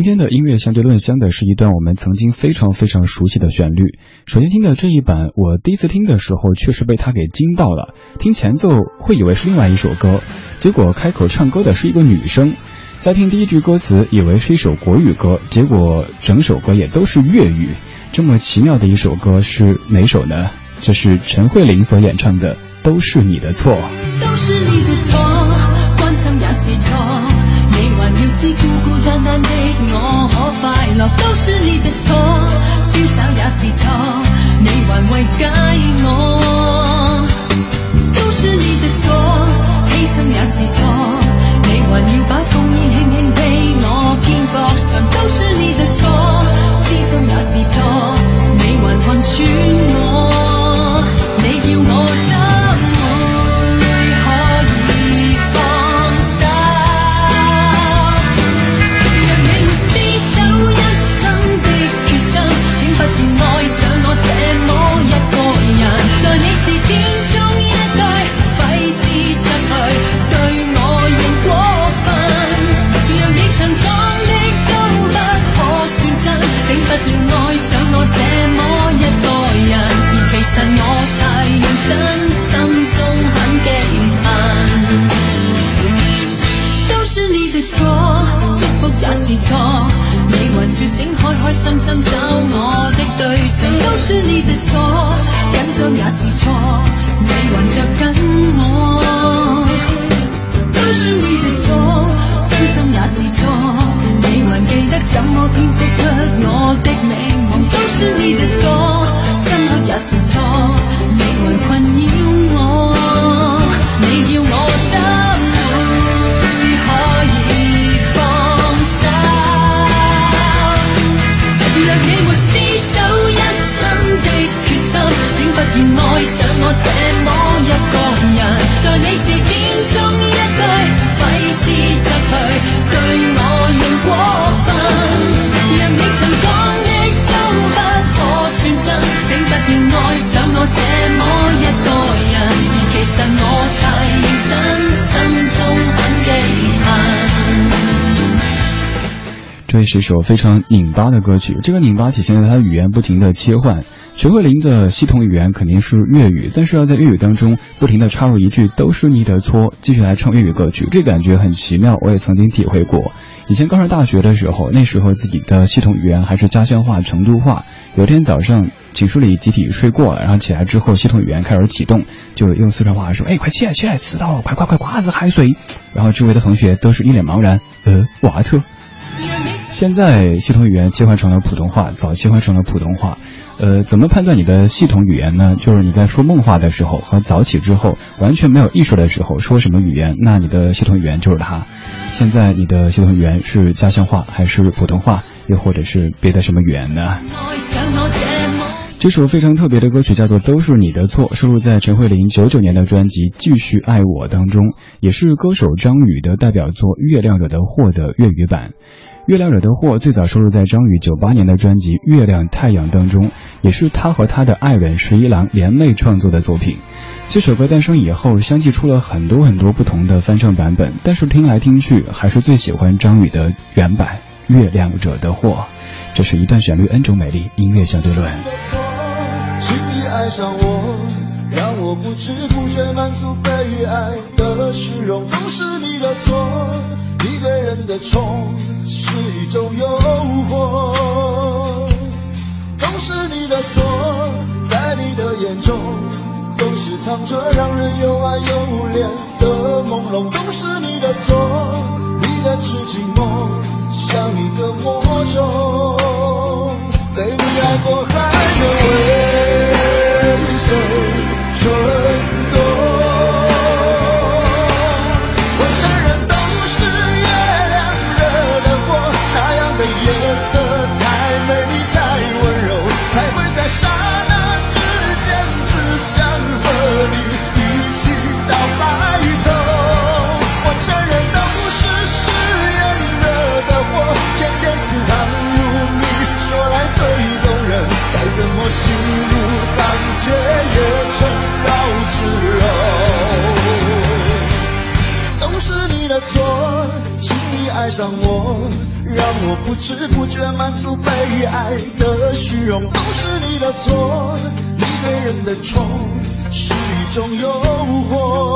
今天的音乐相对论香的是一段我们曾经非常非常熟悉的旋律。首先听的这一版，我第一次听的时候确实被它给惊到了。听前奏会以为是另外一首歌，结果开口唱歌的是一个女生。再听第一句歌词，以为是一首国语歌，结果整首歌也都是粤语。这么奇妙的一首歌是哪首呢？这是陈慧琳所演唱的《都是你的错》。都是你的错，关心也是错，你還要知的我可快乐，都是你的错，潇洒也是错，你还为解我，这是一首非常拧巴的歌曲，这个拧巴体现在它语言不停的切换。陈慧琳的系统语言肯定是粤语，但是要在粤语当中不停的插入一句“都是你的错”，继续来唱粤语歌曲，这感觉很奇妙。我也曾经体会过。以前刚上大学的时候，那时候自己的系统语言还是家乡话、成都话。有天早上寝室里集体睡过了，然后起来之后，系统语言开始启动，就用四川话说：“哎，快起来起来，迟到了，快快快，瓜子还睡。”然后周围的同学都是一脸茫然，呃，瓦特。现在系统语言切换成了普通话，早切换成了普通话。呃，怎么判断你的系统语言呢？就是你在说梦话的时候和早起之后完全没有意识的时候说什么语言，那你的系统语言就是它。现在你的系统语言是家乡话还是普通话，又或者是别的什么语言呢？这首非常特别的歌曲叫做《都是你的错》，收录在陈慧琳九九年的专辑《继续爱我》当中，也是歌手张宇的代表作《月亮惹的祸》的粤语版。《月亮惹的祸》最早收录在张宇九八年的专辑《月亮太阳》当中，也是他和他的爱人十一郎联袂创作的作品。这首歌诞生以后，相继出了很多很多不同的翻唱版本，但是听来听去，还是最喜欢张宇的原版《月亮惹的祸》。这是一段旋律 N 种美丽音乐相对论。轻易爱上我，让我不知不觉满足被爱的虚荣，都是你的错。你对人的宠是一种诱惑，都是你的错。在你的眼中，总是藏着让人又爱又怜的朦胧，让我让我不知不觉满足被爱的虚荣都是你的错你对人的宠是一种诱惑。